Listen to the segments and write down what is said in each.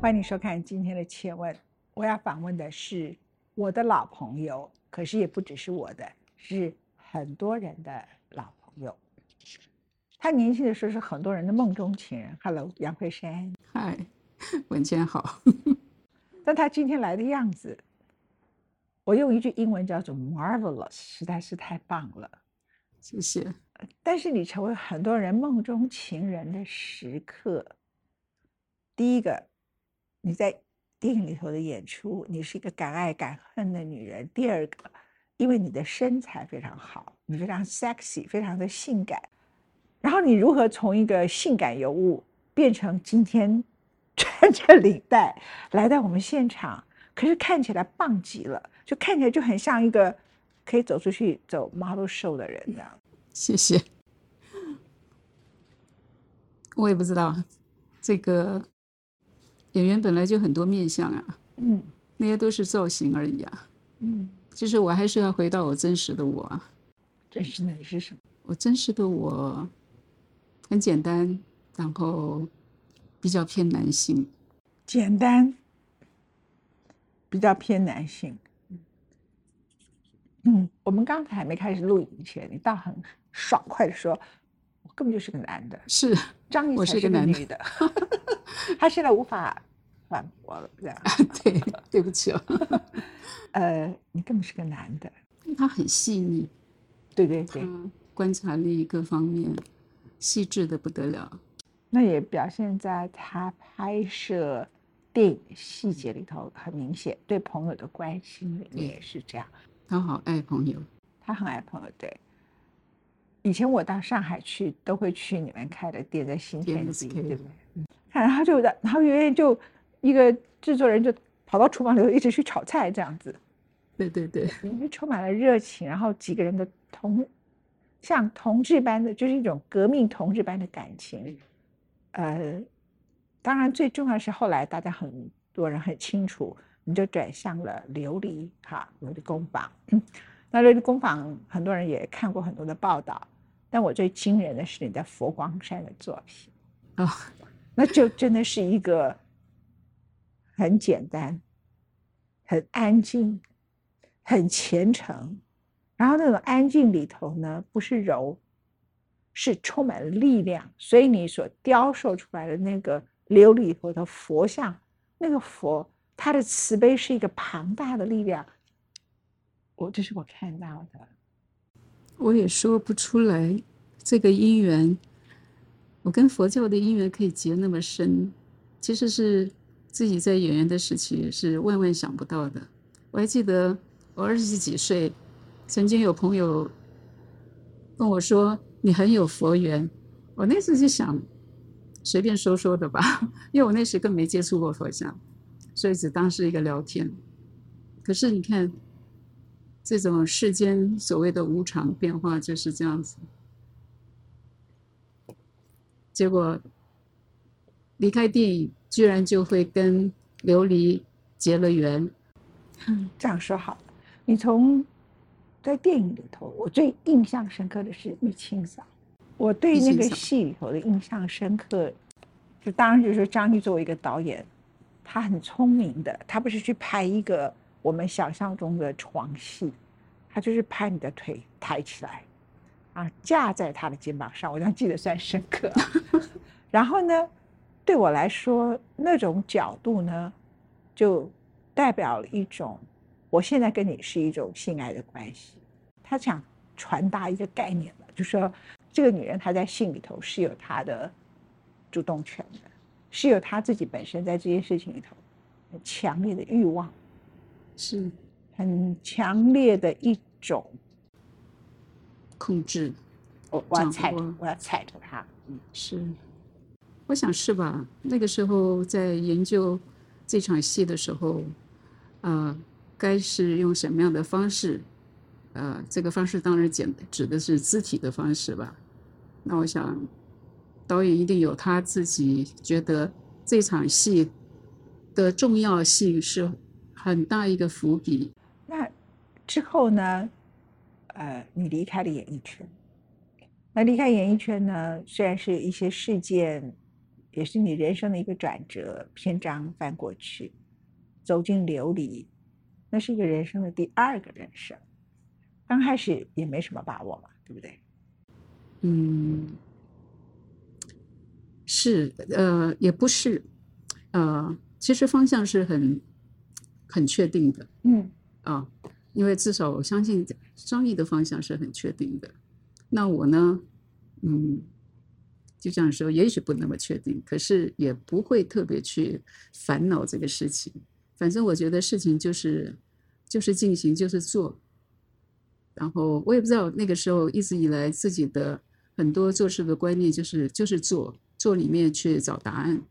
欢迎收看今天的《切问》，我要访问的是我的老朋友，可是也不只是我的，是很多人的老朋友。他年轻的时候是很多人的梦中情人。Hello，杨慧珊。嗨，文谦好。但他今天来的样子，我用一句英文叫做 “marvelous”，实在是太棒了。谢谢。但是你成为很多人梦中情人的时刻，第一个。你在电影里头的演出，你是一个敢爱敢恨的女人。第二个，因为你的身材非常好，你非常 sexy，非常的性感。然后你如何从一个性感尤物变成今天 穿着领带来到我们现场？可是看起来棒极了，就看起来就很像一个可以走出去走 model show 的人这样。谢谢。我也不知道这个。演员本来就很多面相啊，嗯，那些都是造型而已啊，嗯，其实我还是要回到我真实的我啊。真实的你是什么？我真实的我很简单，然后比较偏男性。简单，比较偏男性。嗯，我们刚才还没开始录影前，你倒很爽快的说，我根本就是个男的。是张译才是个女的。他现在无法反驳了，这样 对，对不起哦。呃，你根本是个男的。他很细腻，对对对，观察力各方面细致的不得了。那也表现在他拍摄电影细节里头很明显，对朋友的关心也是这样。他好爱朋友，他很爱朋友。对，以前我到上海去，都会去你们开的店，在新天地，对不对？然后就，然后圆圆就一个制作人就跑到厨房里头一直去炒菜这样子，对对对，因为充满了热情，然后几个人的同像同志般的，就是一种革命同志般的感情。呃，当然最重要是后来大家很多人很清楚，你就转向了琉璃哈琉璃工坊。那琉璃工坊很多人也看过很多的报道，但我最惊人的是你在佛光山的作品啊。那就真的是一个很简单、很安静、很虔诚，然后那种安静里头呢，不是柔，是充满了力量。所以你所雕塑出来的那个琉璃头的佛像，那个佛，他的慈悲是一个庞大的力量。我这是我看到的，我也说不出来这个因缘。我跟佛教的因缘可以结那么深，其实是自己在演员的时期是万万想不到的。我还记得我二十几岁，曾经有朋友跟我说：“你很有佛缘。”我那时就想随便说说的吧，因为我那时更没接触过佛像，所以只当是一个聊天。可是你看，这种世间所谓的无常变化就是这样子。结果离开电影，居然就会跟琉璃结了缘。这样说好了，你从在电影里头，我最印象深刻的是玉清嫂。我对那个戏里头的印象深刻，就当然就是说张译作为一个导演，他很聪明的，他不是去拍一个我们想象中的床戏，他就是拍你的腿抬起来。啊，架在他的肩膀上，我这样记得算深刻。然后呢，对我来说，那种角度呢，就代表了一种，我现在跟你是一种性爱的关系。他想传达一个概念了，就说这个女人她在性里头是有她的主动权的，是有她自己本身在这件事情里头强烈的欲望，是很强烈的一种。控制，我我要踩，我要踩着它。嗯，是，我想是吧？那个时候在研究这场戏的时候，呃，该是用什么样的方式？呃，这个方式当然简指的是肢体的方式吧。那我想，导演一定有他自己觉得这场戏的重要性是很大一个伏笔。那之后呢？呃，你离开了演艺圈，那离开演艺圈呢？虽然是一些事件也是你人生的一个转折篇章翻过去，走进琉璃，那是一个人生的第二个人生。刚开始也没什么把握嘛，对不对？嗯，是，呃，也不是，呃，其实方向是很很确定的，嗯啊，因为至少我相信商业的方向是很确定的。那我呢，嗯，就这样说，也许不那么确定，可是也不会特别去烦恼这个事情。反正我觉得事情就是就是进行，就是做。然后我也不知道那个时候一直以来自己的很多做事的观念就是就是做做里面去找答案。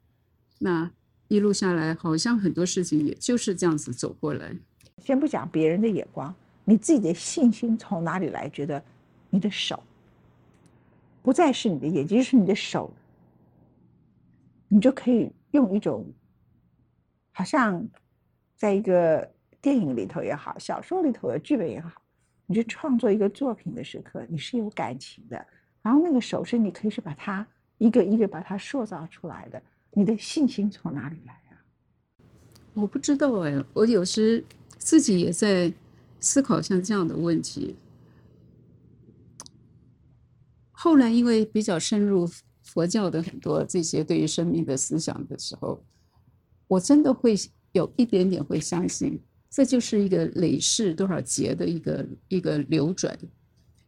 那一路下来，好像很多事情也就是这样子走过来。先不讲别人的眼光，你自己的信心从哪里来？觉得你的手不再是你的眼睛，是你的手，你就可以用一种好像在一个电影里头也好，小说里头的剧本也好。你去创作一个作品的时刻，你是有感情的，然后那个手势，你可以是把它一个一个把它塑造出来的。你的信心从哪里来啊？我不知道哎，我有时自己也在思考像这样的问题。后来因为比较深入佛教的很多这些对于生命的思想的时候，我真的会有一点点会相信。这就是一个累世多少劫的一个一个流转，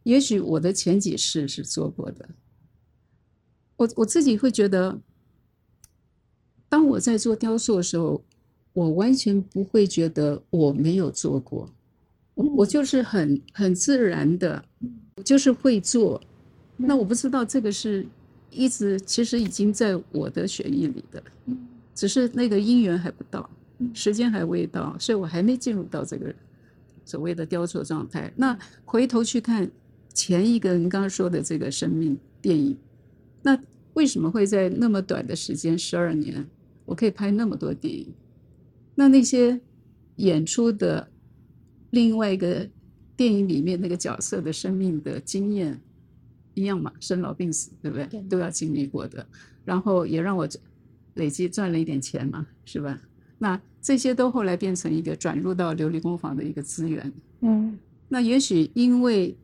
也许我的前几世是做过的，我我自己会觉得，当我在做雕塑的时候，我完全不会觉得我没有做过，我我就是很很自然的，我就是会做，那我不知道这个是一直其实已经在我的血液里的，只是那个因缘还不到。时间还未到，所以我还没进入到这个所谓的雕塑状态。那回头去看前一个你刚刚说的这个生命电影，那为什么会在那么短的时间十二年，我可以拍那么多电影？那那些演出的另外一个电影里面那个角色的生命的经验一样嘛？生老病死，对不对？都要经历过的，然后也让我累积赚了一点钱嘛，是吧？那这些都后来变成一个转入到琉璃工坊的一个资源。嗯，那也许因为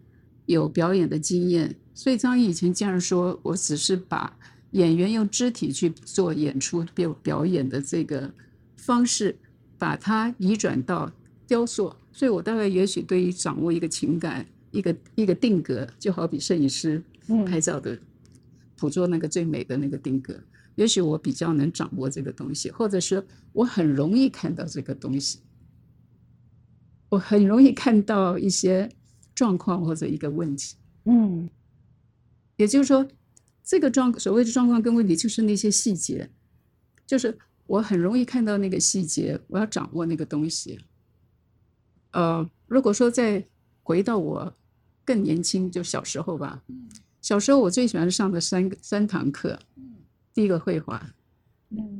有表演的经验，所以张毅以前竟然说我只是把演员用肢体去做演出表表演的这个方式，把它移转到雕塑。所以我大概也许对于掌握一个情感、一个一个定格，就好比摄影师拍照的捕捉那个最美的那个定格。也许我比较能掌握这个东西，或者是我很容易看到这个东西，我很容易看到一些状况或者一个问题。嗯，也就是说，这个状所谓的状况跟问题，就是那些细节，就是我很容易看到那个细节，我要掌握那个东西。呃，如果说再回到我更年轻，就小时候吧，小时候我最喜欢上的三个三堂课。第一个绘画，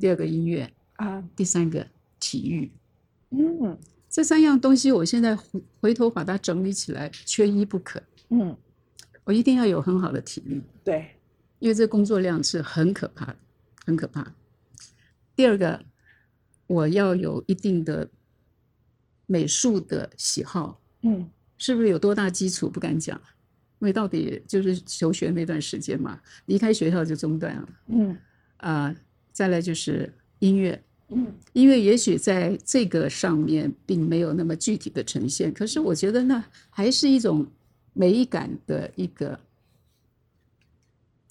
第二个音乐啊，第三个体育，嗯，这三样东西我现在回回头把它整理起来，缺一不可。嗯，我一定要有很好的体力，对，因为这工作量是很可怕的，很可怕。第二个，我要有一定的美术的喜好，嗯，是不是有多大基础不敢讲？因为到底就是求学那段时间嘛，离开学校就中断了，嗯。啊，再来就是音乐，嗯，音乐也许在这个上面并没有那么具体的呈现，可是我觉得呢还是一种美感的一个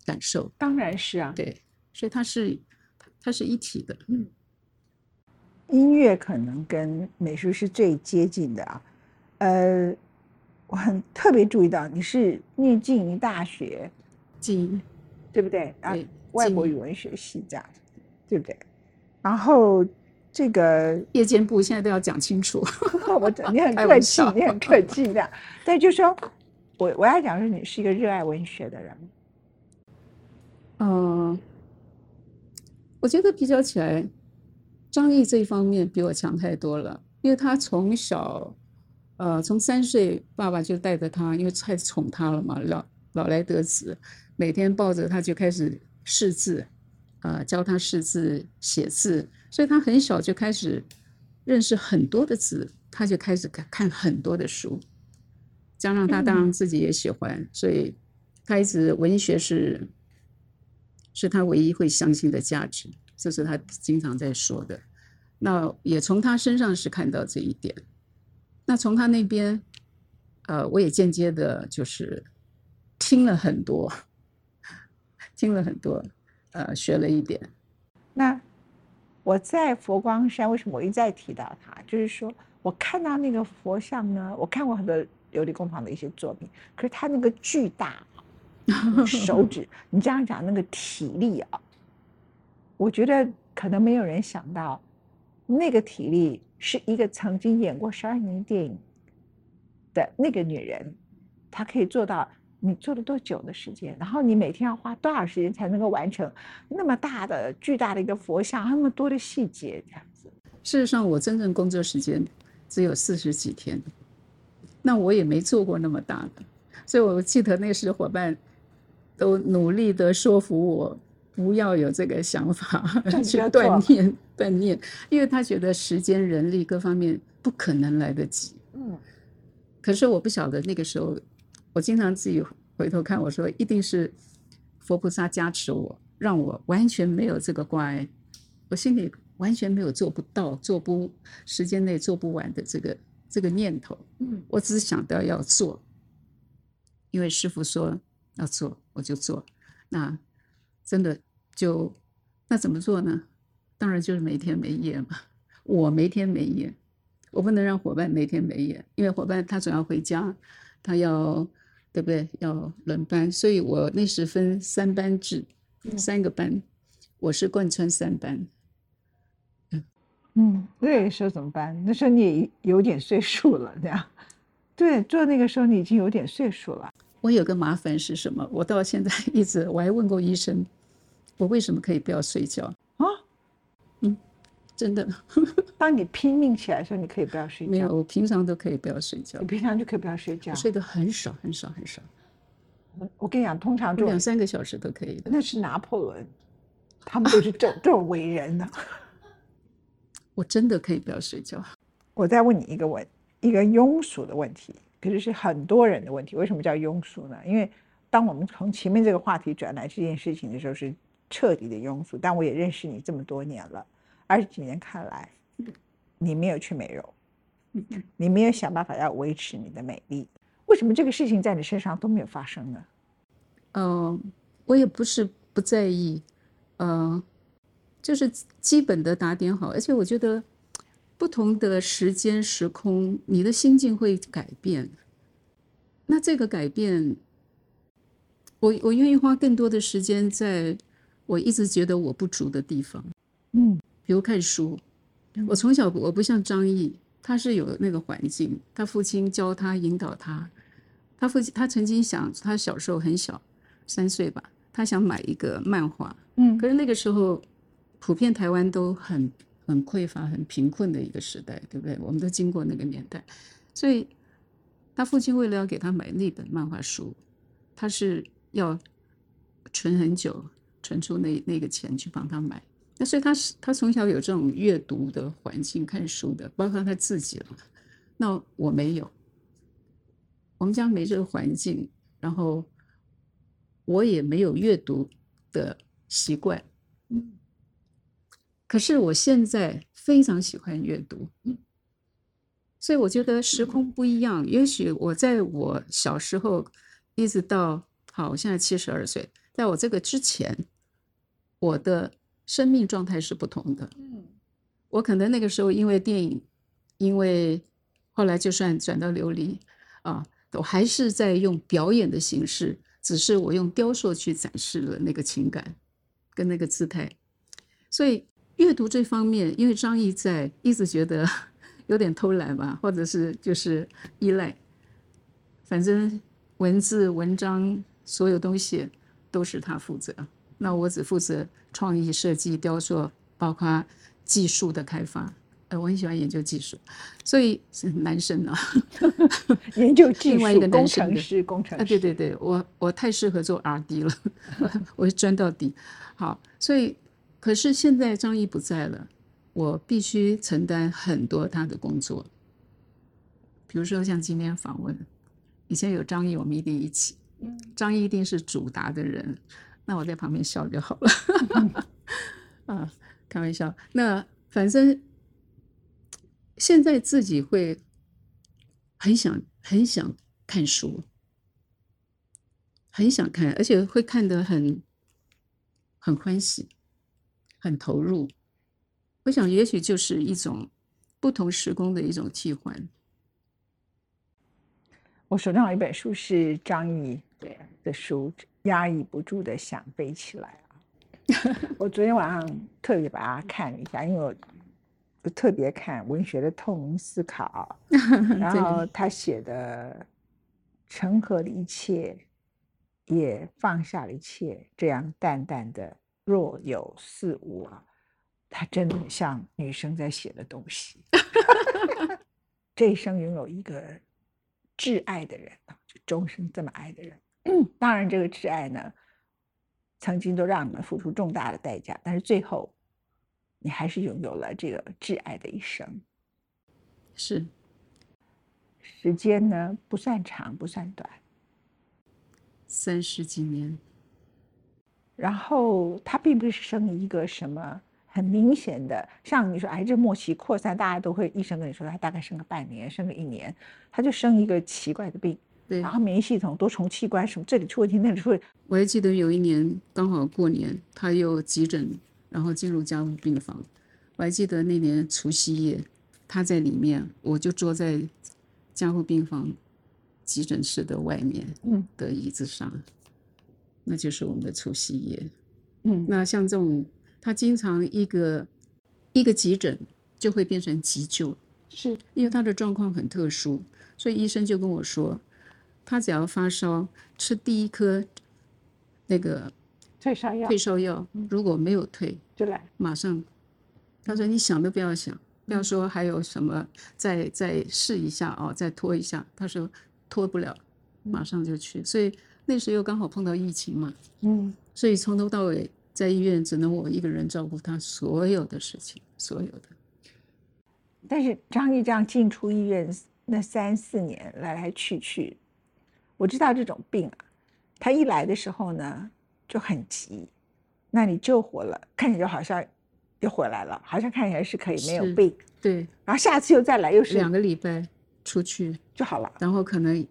感受。当然是啊，对，所以它是它是一体的。嗯，音乐可能跟美术是最接近的啊。呃，我很特别注意到你是念静宜大学，静宜，对不对？啊。外国语文学系这样，对不对？然后这个夜间部现在都要讲清楚。我你很客气，你很客气这样。但就说，我我要讲说，你是一个热爱文学的人。嗯，我觉得比较起来，张译这一方面比我强太多了，因为他从小，呃，从三岁爸爸就带着他，因为太宠他了嘛，老老来得子，每天抱着他就开始。识字，呃，教他识字、写字，所以他很小就开始认识很多的字，他就开始看看很多的书。加上他当然自己也喜欢，所以他一直文学是是他唯一会相信的价值，这是他经常在说的。那也从他身上是看到这一点。那从他那边，呃，我也间接的就是听了很多，听了很多，呃，学了一点。那我在佛光山，为什么我一再提到他？就是说我看到那个佛像呢，我看过很多琉璃工坊的一些作品，可是他那个巨大手指，你这样讲那个体力啊，我觉得可能没有人想到。那个体力是一个曾经演过十二年电影的那个女人，她可以做到。你做了多久的时间？然后你每天要花多少时间才能够完成那么大的、巨大的一个佛像，那么多的细节这样子？事实上，我真正工作时间只有四十几天，那我也没做过那么大的。所以我记得那时伙伴都努力的说服我。不要有这个想法 去锻炼 锻炼，因为他觉得时间、人力各方面不可能来得及。嗯，可是我不晓得那个时候，我经常自己回头看，我说一定是佛菩萨加持我，让我完全没有这个挂碍，我心里完全没有做不到、做不时间内做不完的这个这个念头。嗯，我只是想到要做，因为师傅说要做，我就做。那真的。就那怎么做呢？当然就是没天没夜嘛。我没天没夜，我不能让伙伴没天没夜，因为伙伴他总要回家，他要对不对？要轮班，所以我那时分三班制，三个班，我是贯穿三班。嗯嗯，那时候怎么办？那时候你也有点岁数了，这样。对，做那个时候你已经有点岁数了。我有个麻烦是什么？我到现在 一直我还问过医生。我为什么可以不要睡觉啊？嗯，真的。当你拼命起来的时候，你可以不要睡觉。没有，我平常都可以不要睡觉。你平常就可以不要睡觉。睡得很少，很少，很少。我跟你讲，通常就两三个小时都可以的。那是拿破仑，他们都是这 这种伟人呢。我真的可以不要睡觉。我再问你一个问，一个庸俗的问题，可是是很多人的问题。为什么叫庸俗呢？因为当我们从前面这个话题转来这件事情的时候是。彻底的庸俗，但我也认识你这么多年了，二十几年看来，你没有去美容，你没有想办法要维持你的美丽，为什么这个事情在你身上都没有发生呢？嗯，我也不是不在意，嗯，就是基本的打点好，而且我觉得不同的时间时空，你的心境会改变，那这个改变，我我愿意花更多的时间在。我一直觉得我不足的地方，嗯，比如看书。我从小我不像张毅，他是有那个环境，他父亲教他引导他。他父亲他曾经想，他小时候很小，三岁吧，他想买一个漫画，嗯，可是那个时候普遍台湾都很很匮乏、很贫困的一个时代，对不对？我们都经过那个年代，所以他父亲为了要给他买那本漫画书，他是要存很久。存出那那个钱去帮他买，那所以他是他从小有这种阅读的环境，看书的，包括他自己了。那我没有，我们家没这个环境，然后我也没有阅读的习惯。嗯，可是我现在非常喜欢阅读，所以我觉得时空不一样。也许我在我小时候一直到好，我现在七十二岁，在我这个之前。我的生命状态是不同的。嗯，我可能那个时候因为电影，因为后来就算转到琉璃啊，我还是在用表演的形式，只是我用雕塑去展示了那个情感跟那个姿态。所以阅读这方面，因为张毅在一直觉得 有点偷懒吧，或者是就是依赖，反正文字文章所有东西都是他负责。那我只负责创意设计、雕塑，包括技术的开发。呃，我很喜欢研究技术，所以是男生啊，研究技术。另外一个工程师，工程师。啊，对对对，我我太适合做 R D 了，我专到底。好，所以可是现在张毅不在了，我必须承担很多他的工作。比如说像今天访问，以前有张毅，我们一定一起。张毅一定是主答的人，那我在旁边笑就好了。啊，开玩笑。那反正现在自己会很想很想看书，很想看，而且会看得很很欢喜，很投入。我想，也许就是一种不同时空的一种替换。我手上有一本书是张毅对的书，压抑不住的想飞起来啊！我昨天晚上特别把它看了一下，因为我特别看文学的透明思考，然后他写的成和了一切，也放下了一切，这样淡淡的若有似无啊！它真的像女生在写的东西，这一生拥有一个。挚爱的人啊，就终身这么爱的人。当然，这个挚爱呢，曾经都让你们付出重大的代价，但是最后，你还是拥有了这个挚爱的一生。是，时间呢不算长，不算短，三十几年。然后他并不是生一个什么。很明显的，像你说癌症末期扩散，大家都会医生跟你说，他大概生个半年，生个一年，他就生一个奇怪的病，对，然后免疫系统多重器官什么这里出问题那里出问题。我还记得有一年刚好过年，他又急诊，然后进入加护病房。我还记得那年除夕夜，他在里面，我就坐在加护病房急诊室的外面，嗯，的椅子上，那就是我们的除夕夜，嗯，那像这种。他经常一个一个急诊就会变成急救，是因为他的状况很特殊，所以医生就跟我说，他只要发烧，吃第一颗那个退烧药，退烧药如果没有退，就来马上。他说你想都不要想，不要说还有什么再再试一下哦，再拖一下。他说拖不了，马上就去。所以那时又刚好碰到疫情嘛，嗯，所以从头到尾。在医院只能我一个人照顾他所有的事情，所有的。但是张毅这样进出医院那三四年来来去去，我知道这种病啊，他一来的时候呢就很急，那你救活了，看起来就好像又回来了，好像看起来是可以没有病，对。然后下次又再来，又是两个礼拜出去就好了，然后可能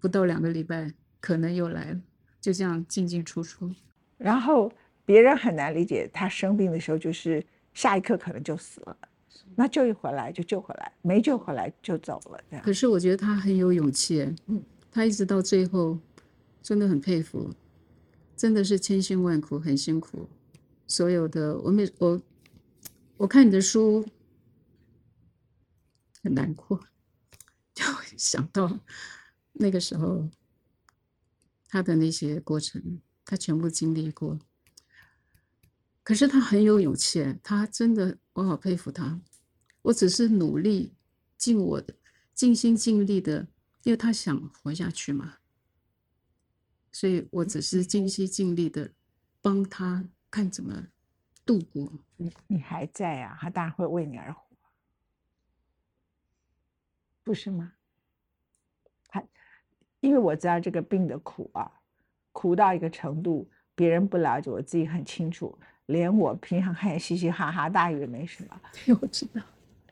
不到两个礼拜，可能又来了，就这样进进出出。然后别人很难理解，他生病的时候就是下一刻可能就死了，那救一回来就救回来，没救回来就走了。这样。可是我觉得他很有勇气，嗯，他一直到最后，真的很佩服，真的是千辛万苦，很辛苦。所有的我每我我看你的书很难过，就想到那个时候他的那些过程。他全部经历过，可是他很有勇气，他真的，我好佩服他。我只是努力尽我的尽心尽力的，因为他想活下去嘛，所以我只是尽心尽力的帮他看怎么度过。你你还在啊？他当然会为你而活，不是吗？他因为我知道这个病的苦啊。苦到一个程度，别人不了解，我自己很清楚。连我平常看嘻嘻哈哈，大家以为没什么。我知道，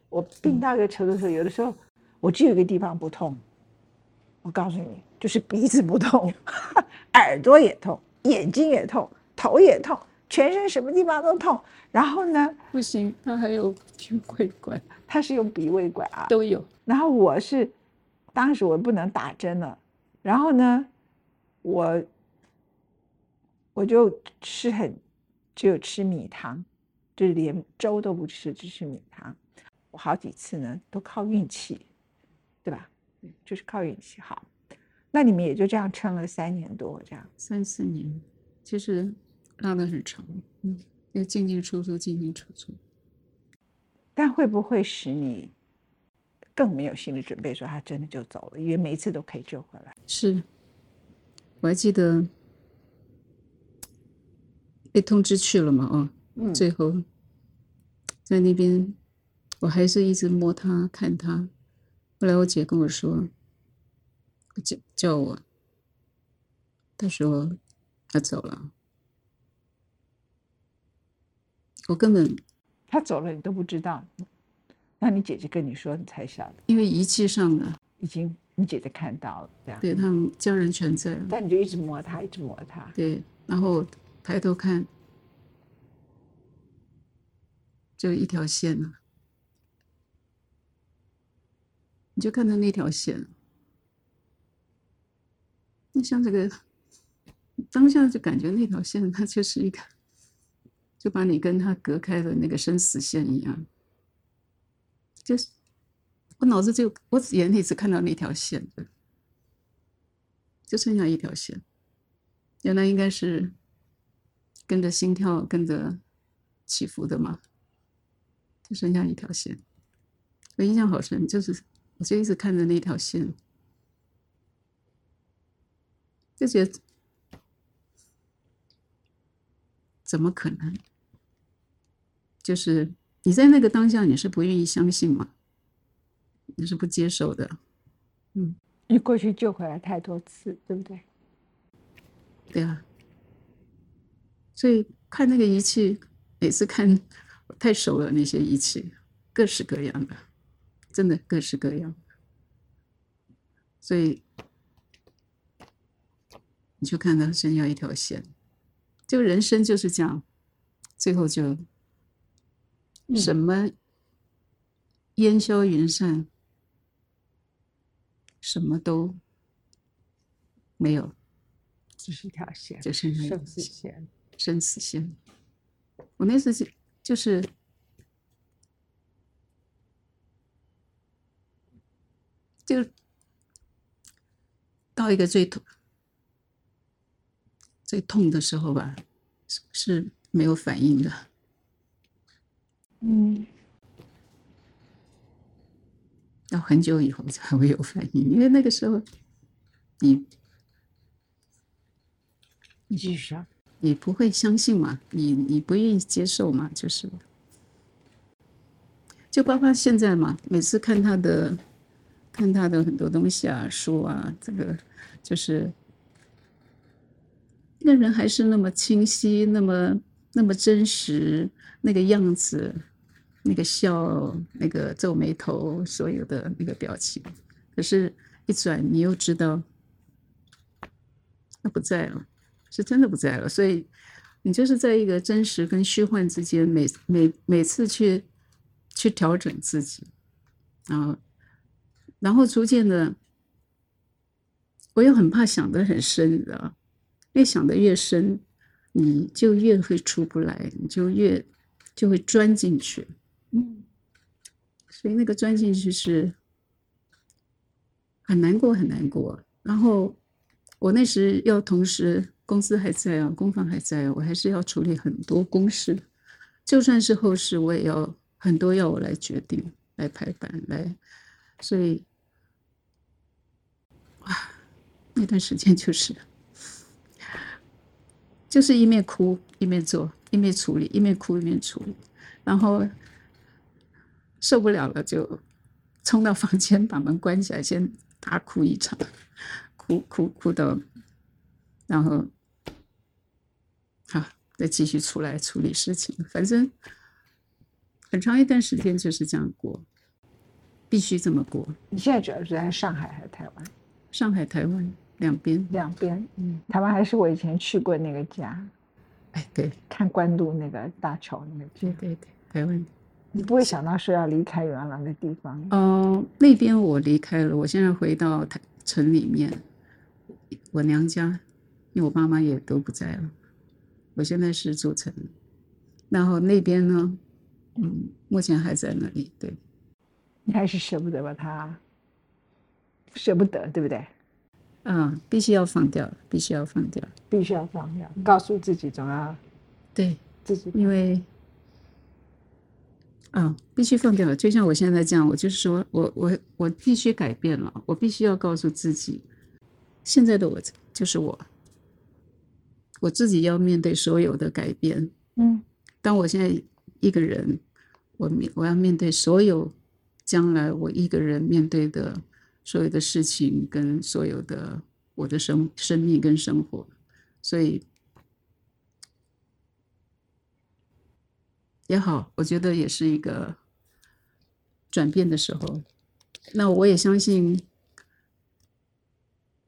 我病到一个程度的时候，有的时候我就有一个地方不痛。我告诉你，就是鼻子不痛，耳朵也痛，眼睛也痛，头也痛，全身什么地方都痛。然后呢？不行，他还有鼻胃管，他是用鼻胃管啊，都有。然后我是，当时我不能打针了。然后呢，我。我就吃很，只有吃米汤，就是连粥都不吃，只吃米汤。我好几次呢，都靠运气，对吧？就是靠运气好。那你们也就这样撑了三年多，这样三四年，其实拉的很长，嗯，要进进出出，进进出出。但会不会使你更没有心理准备，说他真的就走了？因为每一次都可以救回来。是，我还记得。被通知去了嘛，哦，嗯，最后在那边，我还是一直摸他看他。后来我姐跟我说，叫叫我，她说他走了，我根本他走了你都不知道，那你姐姐跟你说你才晓得，因为仪器上的，已经你姐姐看到了这样，对他们家人全在，但你就一直摸他，一直摸他，对，然后抬头看，就一条线了，你就看到那条线，你像这个当下就感觉那条线它就是一个，就把你跟他隔开的那个生死线一样，就是我脑子就我眼里只看到那条线，就剩下一条线。原来应该是跟着心跳跟着起伏的嘛，就剩下一条线。我印象好深，就是我就一直看着那条线，就觉得怎么可能？就是你在那个当下，你是不愿意相信嘛，你是不接受的，嗯，你过去救回来太多次，对不对？对啊，所以看那个仪器，每次看太熟了，那些仪器各式各样的，真的各式各样。所以你就看到剩下一条线，就人生就是这样，最后就什么烟消云散，什么都没有。只是一条线，生死线线。生死线。我那次是就是就到一个最痛最痛的时候吧，是是没有反应的，嗯，要很久以后才会有反应，因为那个时候你你继续说。你不会相信嘛，你你不愿意接受嘛，就是，就包括现在嘛，每次看他的，看他的很多东西啊，书啊，这个就是，那人还是那么清晰，那么那么真实，那个样子，那个笑，那个皱眉头，所有的那个表情，可是，一转你又知道，他不在了。是真的不在了，所以你就是在一个真实跟虚幻之间，每每每次去去调整自己，然后然后逐渐的，我又很怕想得很深，你知道，越想得越深，你就越会出不来，你就越就会钻进去，所以那个钻进去是很难过，很难过。然后我那时要同时。公司还在啊，工坊还在啊，我还是要处理很多公事，就算是后事，我也要很多要我来决定、来排版、来，所以，哇，那段时间就是，就是一面哭一面做，一面处理，一面哭一面处理，然后受不了了就冲到房间把门关起来，先大哭一场，哭哭哭到，然后。好，再继续出来处理事情。反正很长一段时间就是这样过，必须这么过。你现在主要是在上海还是台湾？上海、台湾两边。两边，嗯，台湾还是我以前去过那个家，哎，对，看官渡那个大桥那个对家。对对，台湾。你不会想到说要离开原来的地方？嗯、那边我离开了，我现在回到台城里面，我娘家，因为我妈妈也都不在了。我现在是住城，然后那边呢，嗯，目前还在那里。对，你还是舍不得把它，舍不得，对不对？嗯，必须要放掉，必须要放掉。必须要放掉，告诉自己总要对，自己因为啊，必须放掉。就像我现在这样，我就是说我我我必须改变了，我必须要告诉自己，现在的我就是我，我自己要面对所有的改变。嗯当我现在一个人，我面我要面对所有将来我一个人面对的所有的事情，跟所有的我的生生命跟生活，所以也好，我觉得也是一个转变的时候。那我也相信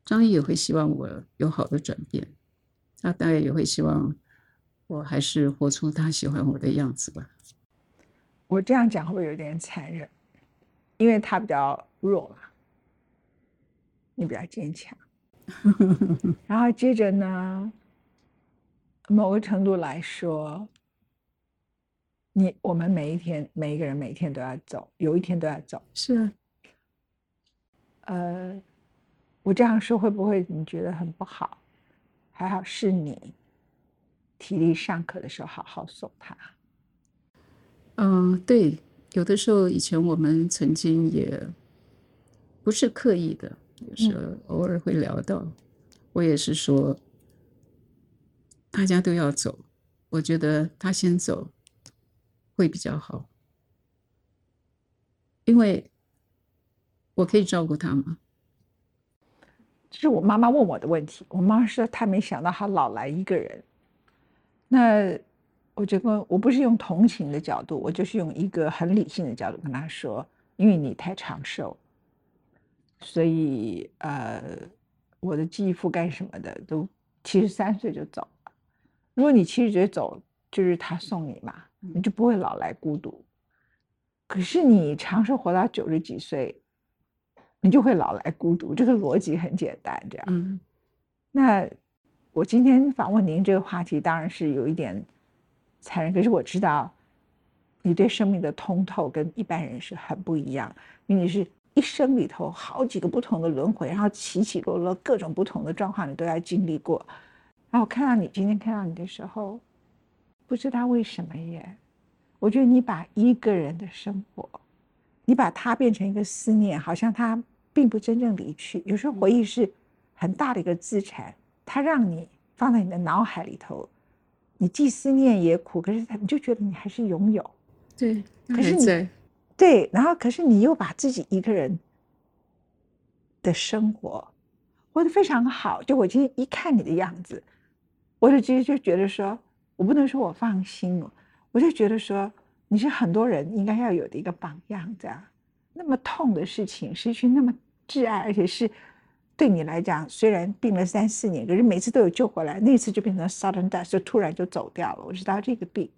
张毅也会希望我有好的转变，他大概也会希望我还是活出他喜欢我的样子吧。我这样讲会不会有点残忍？因为他比较弱嘛，你比较坚强。然后接着呢，某个程度来说，你我们每一天每一个人每一天都要走，有一天都要走。是啊，呃，我这样说会不会你觉得很不好？还好是你体力尚可的时候好好送他。嗯，对，有的时候以前我们曾经也不是刻意的，有时候偶尔会聊到，我也是说，大家都要走，我觉得他先走会比较好，因为我可以照顾他吗。这是我妈妈问我的问题。我妈妈说她没想到他老来一个人。那我就跟我不是用同情的角度，我就是用一个很理性的角度跟他说，因为你太长寿，所以呃，我的记忆覆盖什么的都七十三岁就走了。如果你七十岁走，就是他送你嘛，你就不会老来孤独。可是你长寿活到九十几岁，你就会老来孤独。这个逻辑很简单，这样。嗯那我今天访问您这个话题，当然是有一点残忍，可是我知道你对生命的通透跟一般人是很不一样，因为你是一生里头好几个不同的轮回，然后起起落落各种不同的状况，你都要经历过。然后我看到你今天看到你的时候，不知道为什么耶，我觉得你把一个人的生活，你把它变成一个思念，好像他并不真正离去。有时候回忆是很大的一个资产，它让你放在你的脑海里头，你既思念也苦，可是它你就觉得你还是拥有。对，可是你，对，然后可是你又把自己一个人的生活活得非常好。就我今天一看你的样子，我就直接就觉得说，我不能说我放心了，我就觉得说你是很多人应该要有的一个榜样，这样那么痛的事情，失去那么挚爱，而且是对你来讲，虽然病了三四年，可是每次都有救回来，那次就变成 sudden death，就突然就走掉了。我知道这个病，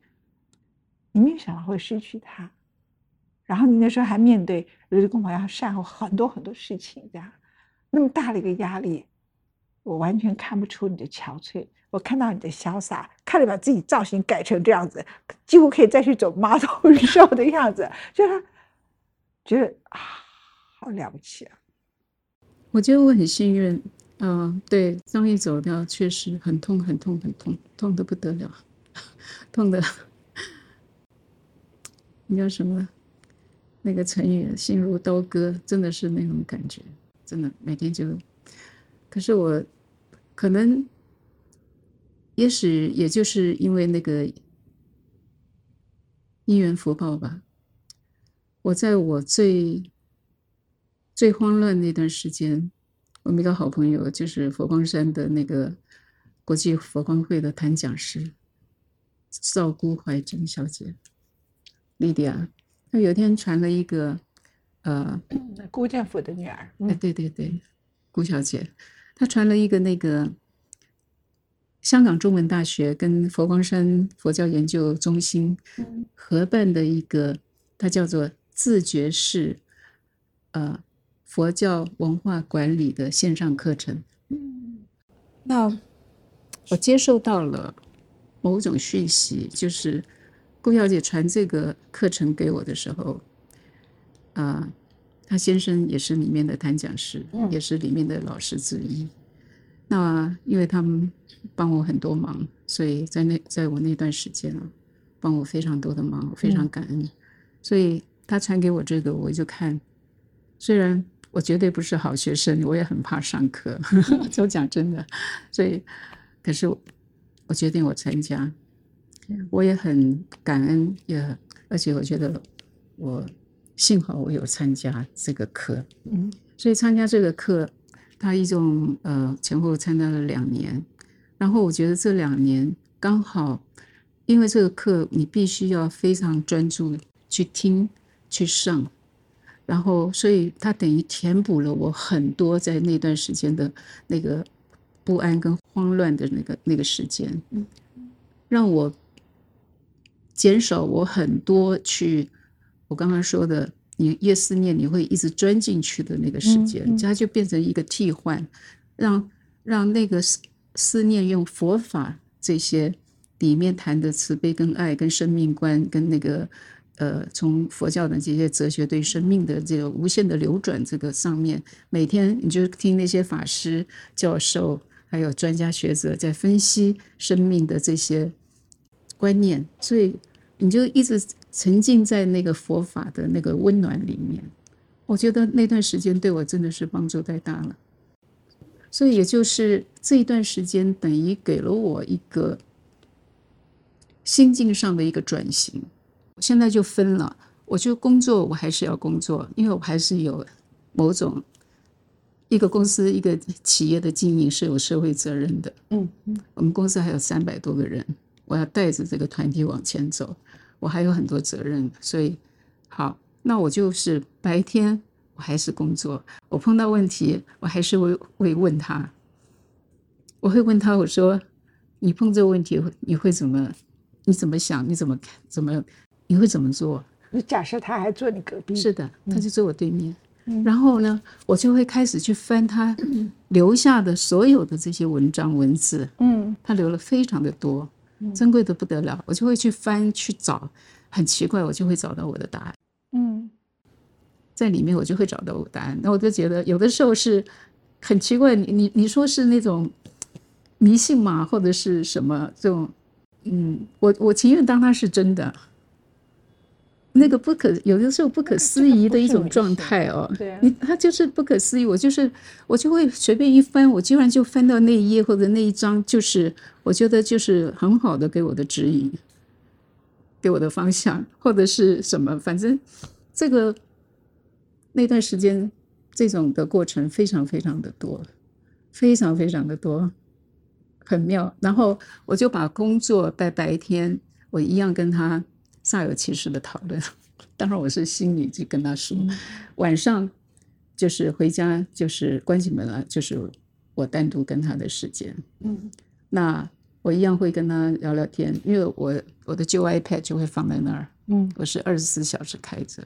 你没有想到会失去他。然后你那时候还面对人工要善后很多很多事情，这样那么大的一个压力，我完全看不出你的憔悴，我看到你的潇洒，看你把自己造型改成这样子，几乎可以再去走 model 秀的样子，就是觉得啊，好了不起啊！我觉得我很幸运，嗯、对，终于走掉确实很痛，很痛，很痛，痛的不得了，痛的，你叫什么？那个成语“心如刀割”，真的是那种感觉，真的每天就。可是我可能，也许也就是因为那个因缘福报吧，我在我最最慌乱那段时间，我们一个好朋友就是佛光山的那个国际佛光会的谈讲师赵姑怀珍小姐，莉迪亚，她有一天传了一个，呃，辜建甫的女儿，哎，嗯对对对，顾小姐，她传了一个那个香港中文大学跟佛光山佛教研究中心嗯合办的一个，它叫做自觉式呃佛教文化管理的线上课程。嗯那我接受到了某种讯息，就是顾小姐传这个课程给我的时候，啊、她先生也是里面的谈讲师，嗯也是里面的老师之一。那因为他们帮我很多忙，所以在那在我那段时间啊，帮我非常多的忙，我非常嗯感恩。所以他传给我这个，我就看。虽然我绝对不是好学生，我也很怕上课，就讲真的。所以，可是我决定我参加，我也很感恩，也而且我觉得我幸好我有参加这个课，嗯。所以参加这个课，他一共呃前后参加了两年，然后我觉得这两年刚好，因为这个课你必须要非常专注去听去上，然后所以他等于填补了我很多在那段时间的那个不安跟慌乱的那个那个时间，让我减少我很多去我刚刚说的。你越思念，你会一直钻进去的那个时间，嗯嗯它就变成一个替换，让让那个思思念用佛法这些里面谈的慈悲跟爱跟生命观跟那个呃，从佛教的这些哲学对生命的这个无限的流转这个上面，每天你就听那些法师、教授还有专家学者在分析生命的这些观念，所以你就一直沉浸在那个佛法的那个温暖里面。我觉得那段时间对我真的是帮助太大了。所以也就是这一段时间，等于给了我一个心境上的一个转型。我现在就分了，我就工作，我还是要工作，因为我还是有某种一个公司、一个企业的经营是有社会责任的。嗯嗯我们公司还有三百多个人，我要带着这个团体往前走，我还有很多责任，所以好，那我就是白天我还是工作，我碰到问题我还是会会问他，我会问他，我说你碰这个问题你会怎么，你怎么想，你怎么看，怎么你会怎么做？你假设他还坐你隔壁，是的，他就坐我对面。嗯然后呢，我就会开始去翻他留下的所有的这些文章文字，嗯他留了非常的多，珍贵的不得了。我就会去翻去找，很奇怪，我就会找到我的答案，嗯在里面我就会找到我的答案。那我就觉得有的时候是很奇怪，你你你说是那种迷信嘛，或者是什么这种，嗯，我我情愿当它是真的。那个不可有的时候不可思议的一种状态哦，对啊你它就是不可思议。我就是我就会随便一翻，我居然就翻到那一页或者那一章，就是我觉得就是很好的给我的指引，给我的方向或者是什么，反正这个那段时间这种的过程非常非常的多，非常非常的多，很妙。然后我就把工作在白天，我一样跟他煞有其事的讨论。当然我是心里就跟他说，晚上就是回家就是关起门来，就是我单独跟他的时间。嗯那我一样会跟他聊聊天，因为我我的旧 iPad 就会放在那儿，嗯我是二十四小时开着，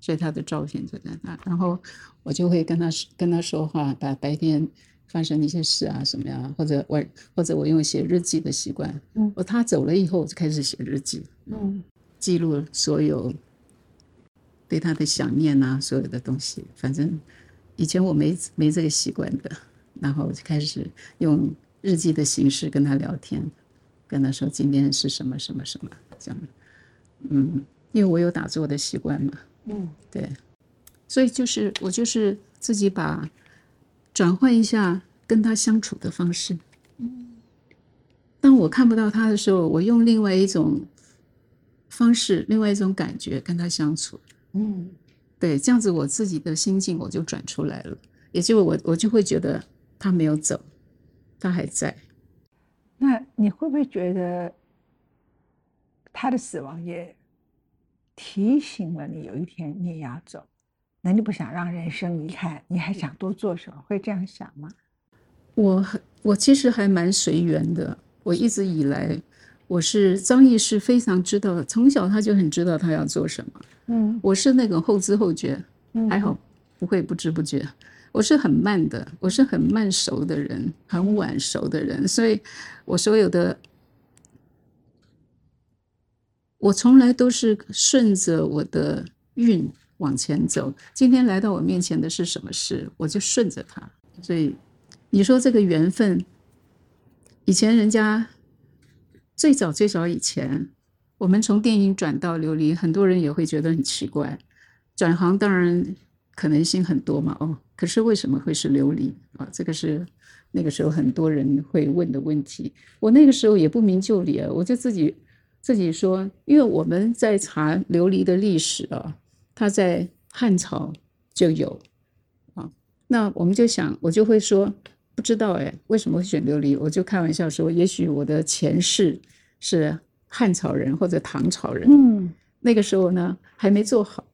所以他的照片就在那。然后我就会跟他跟他说话，把白天发生的一些事啊什么呀，或者我或者我用写日记的习惯，嗯我他走了以后，我就开始写日记，嗯记录所有对他的想念啊，所有的东西。反正以前我没没这个习惯的，然后我就开始用日记的形式跟他聊天，跟他说今天是什么什么什么这样。嗯，因为我有打坐的习惯嘛，嗯对，所以就是我就是自己把转换一下跟他相处的方式。当我看不到他的时候，我用另外一种方式、另外一种感觉跟他相处。嗯对，这样子我自己的心境我就转出来了，也就我我就会觉得他没有走，他还在。那你会不会觉得他的死亡也提醒了你，有一天你也要走？那你不想让人生离开，你还想多做什么？会这样想吗？我很我其实还蛮随缘的，我一直以来我是张毅是非常知道，从小他就很知道他要做什么。嗯我是那种后知后觉，嗯还好不会不知不觉。我是很慢的，我是很慢熟的人，很晚熟的人，所以我所有的我从来都是顺着我的运往前走。今天来到我面前的是什么事，我就顺着它。所以你说这个缘分，以前人家最早最早以前，我们从电影转到琉璃，很多人也会觉得很奇怪。转行当然可能性很多嘛，哦，可是为什么会是琉璃啊？这个是那个时候很多人会问的问题。我那个时候也不明就里啊，我就自己自己说，因为我们在查琉璃的历史啊，它在汉朝就有啊，那我们就想，我就会说不知道哎，为什么会选琉璃？我就开玩笑说，也许我的前世是汉朝人或者唐朝人，嗯，那个时候呢还没做好，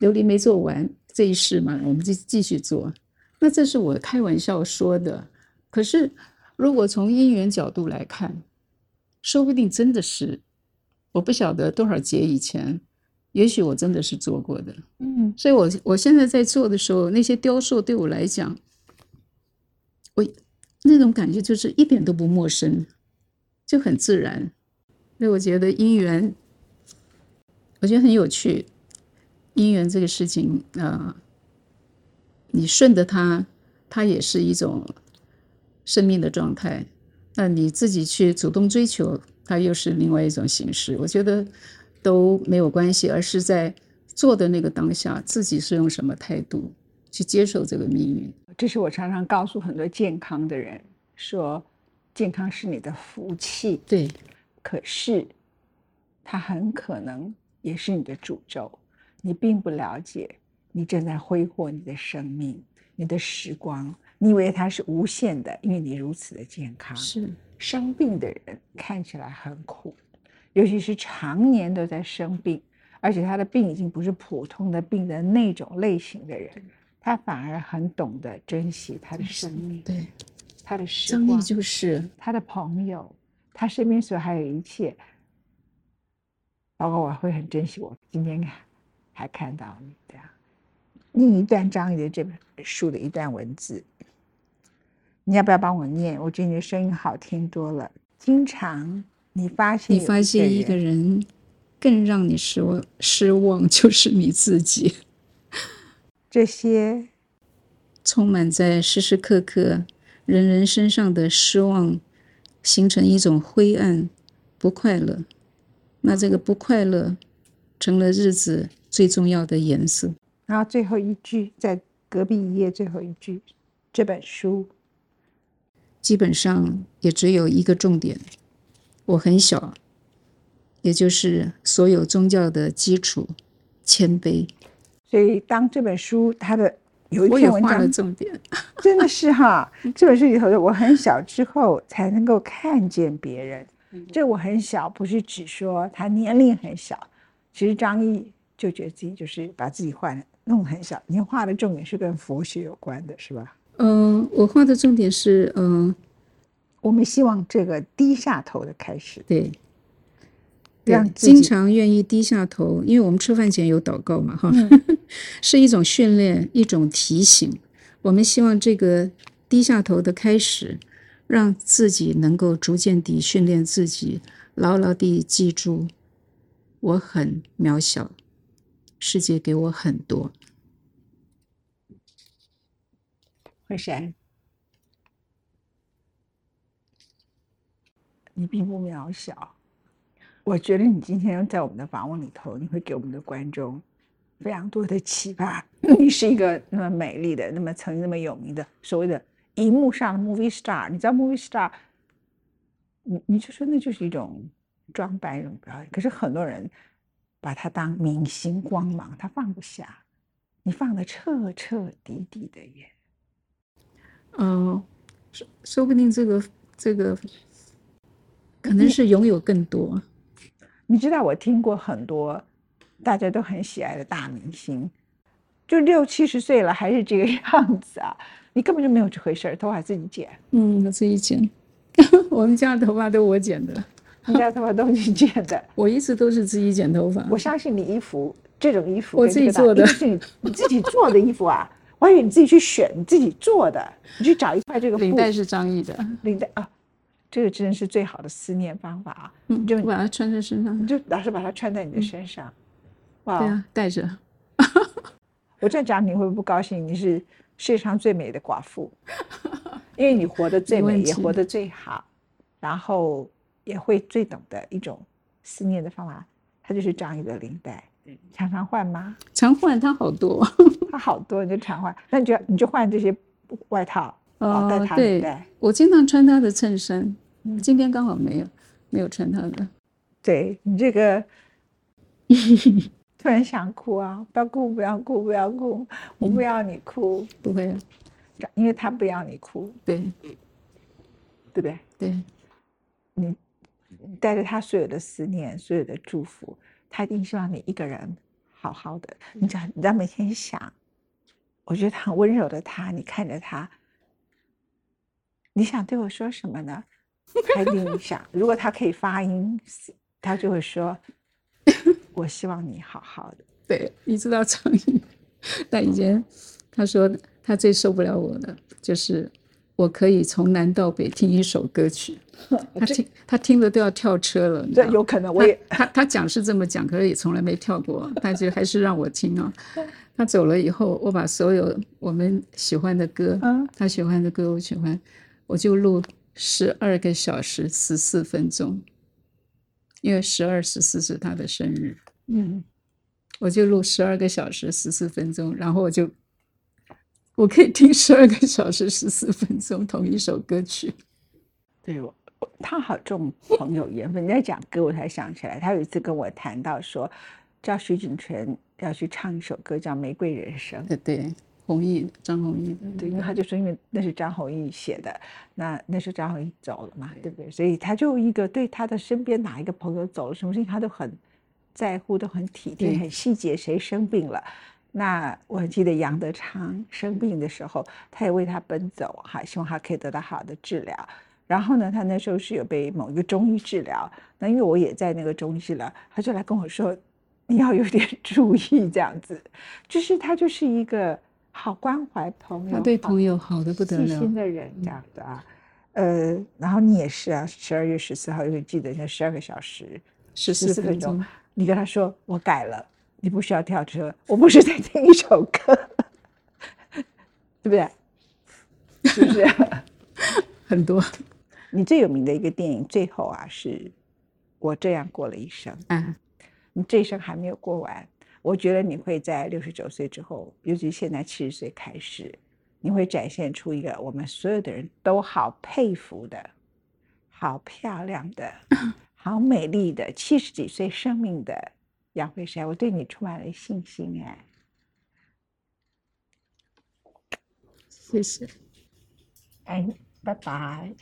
琉璃没做完这一世嘛，我们就继续做。那这是我开玩笑说的，可是如果从因缘角度来看，说不定真的是，我不晓得多少节以前，也许我真的是做过的。嗯，所以我我现在在做的时候，那些雕塑对我来讲，我那种感觉就是一点都不陌生，就很自然。所以我觉得因缘，我觉得很有趣。因缘这个事情，呃，你顺着它，它也是一种生命的状态；那你自己去主动追求，它又是另外一种形式。我觉得都没有关系，而是在做的那个当下，自己是用什么态度去接受这个命运。这是我常常告诉很多健康的人说，健康是你的福气，对，可是它很可能也是你的诅咒。你并不了解，你正在挥霍你的生命、你的时光。你以为它是无限的，因为你如此的健康。是生病的人看起来很苦，尤其是常年都在生病，而且他的病已经不是普通的病的那种类型的人，他反而很懂得珍惜他的生命，对，他的时光，张毅就是他的朋友，他身边所还有一切，包括我会很珍惜我今天还看到你这样，另一段张毅的这本书的一段文字，你要不要帮我念？我觉得你的声音好听多了。经常你发现你发现一个人更让你失望，失望就是你自己。这些充满在时时刻刻人人身上的失望，形成一种灰暗、不快乐。那这个不快乐成了日子最重要的颜色。然后最后一句，在隔壁一页最后一句，这本书基本上也只有一个重点：我很小，也就是所有宗教的基础——谦卑。所以当这本书它的有一我也篇文画了章，重点。真的是哈，这本书里头的我很小之后才能够看见别人。这我很小，不是只说他年龄很小，其实张毅就觉得自己就是把自己画弄得很小。你画的重点是跟佛学有关的，是吧？嗯、我画的重点是，嗯、我们希望这个低下头的开始，对，对，让经常愿意低下头，因为我们吃饭前有祷告嘛，哈，是一种训练，一种提醒。我们希望这个低下头的开始，让自己能够逐渐地训练自己，牢牢地记住，我很渺小，世界给我很多。慧珊，你并不渺小。我觉得你今天在我们的访问里头，你会给我们的观众非常多的启发。你是一个那么美丽的、那么曾经那么有名的所谓的荧幕上的 movie star。你知道 movie star，你你就说那就是一种装扮、一种表演。可是很多人把它当明星光芒，他放不下。你放的彻彻底底的耶。嗯、说说不定这个这个可能是拥有更多。你知道我听过很多大家都很喜爱的大明星，就六七十岁了还是这个 样子啊！你根本就没有这回事儿，头发自己剪，嗯，我自己剪，我们家的头发都我剪的，你家头发都是你剪的。我一直都是自己剪头发。我相信你衣服这种衣服我自己做的你你自己做的衣服啊！我还以为你自己去选，你自己做的，你去找一块这个领带是张译的，领带啊，这个真是最好的思念方法啊！嗯，就把它穿在身上你。就老是把它穿在你的身上，哇！对啊，带着。我这样讲你会不会不高兴？你是世界上最美的寡妇，因为你活得最美，也活得最好，然后也会最懂得一种思念的方法。它就是张一个领带，常常换吗？常换它好多，它好多，你就常换。那你就你就换这些外套，哦带哦，对我经常穿它的衬衫，嗯今天刚好没有，没有穿它的。对你这个突然想哭啊！不要哭，不要哭，不要哭，我不要你哭，不会啊，因为他不要你哭，对对不对？对，你你带着他所有的思念，所有的祝福，他一定希望你一个人好好的。你只要你只要每天想，我觉得他很温柔的他，你看着他，你想对我说什么呢？他一定想，如果他可以发音，他就会说：“我希望你好好的。对，你知道常毅，他以前他说他最受不了我的就是我可以从南到北听一首歌曲，他听他听的都要跳车了。”这有可能，我也他他他讲是这么讲，可是也从来没跳过，但就还是让我听啊。他走了以后，我把所有我们喜欢的歌，嗯他喜欢的歌我喜欢，我就录十二个小时十四分钟，因为十二十四是他的生日，嗯，我就录十二个小时十四分钟，然后我就我可以听十二个小时十四分钟同一首歌曲。对我，他好重朋友缘分。你在讲歌，我才想起来，他有一次跟我谈到说，叫徐锦泉要去唱一首歌叫《玫瑰人生》。对对，弘毅张弘毅的，对，因为他就说，因为那是张弘毅写的，那那时候张弘毅走了嘛，对不对？所以他就一个对他的身边哪一个朋友走了，什么事情他都很在乎，都很体贴，很细节。谁生病了，那我记得杨德昌生病的时候，他也为他奔走，哈，希望他可以得到好的治疗。然后呢，他那时候是有被某一个中医治疗，那因为我也在那个中医治疗，他就来跟我说，你要有点注意这样子，就是他就是一个好关怀朋友，他对朋友好的不得了细心。的人这样的啊，呃，然后你也是啊，十二月十四号，因为记得那十二个小时十四14分钟，你跟他说我改了，你不需要跳车，我不是在听一首歌，对不对？是不是？很多你最有名的一个电影，最后啊是我这样过了一生，嗯，你这一生还没有过完。我觉得你会在六十九岁之后，尤其现在七十岁开始，你会展现出一个我们所有的人都好佩服的、好漂亮的、好美丽的七十几岁生命的杨慧珊。我对你充满了信心哎。谢谢。哎，拜拜。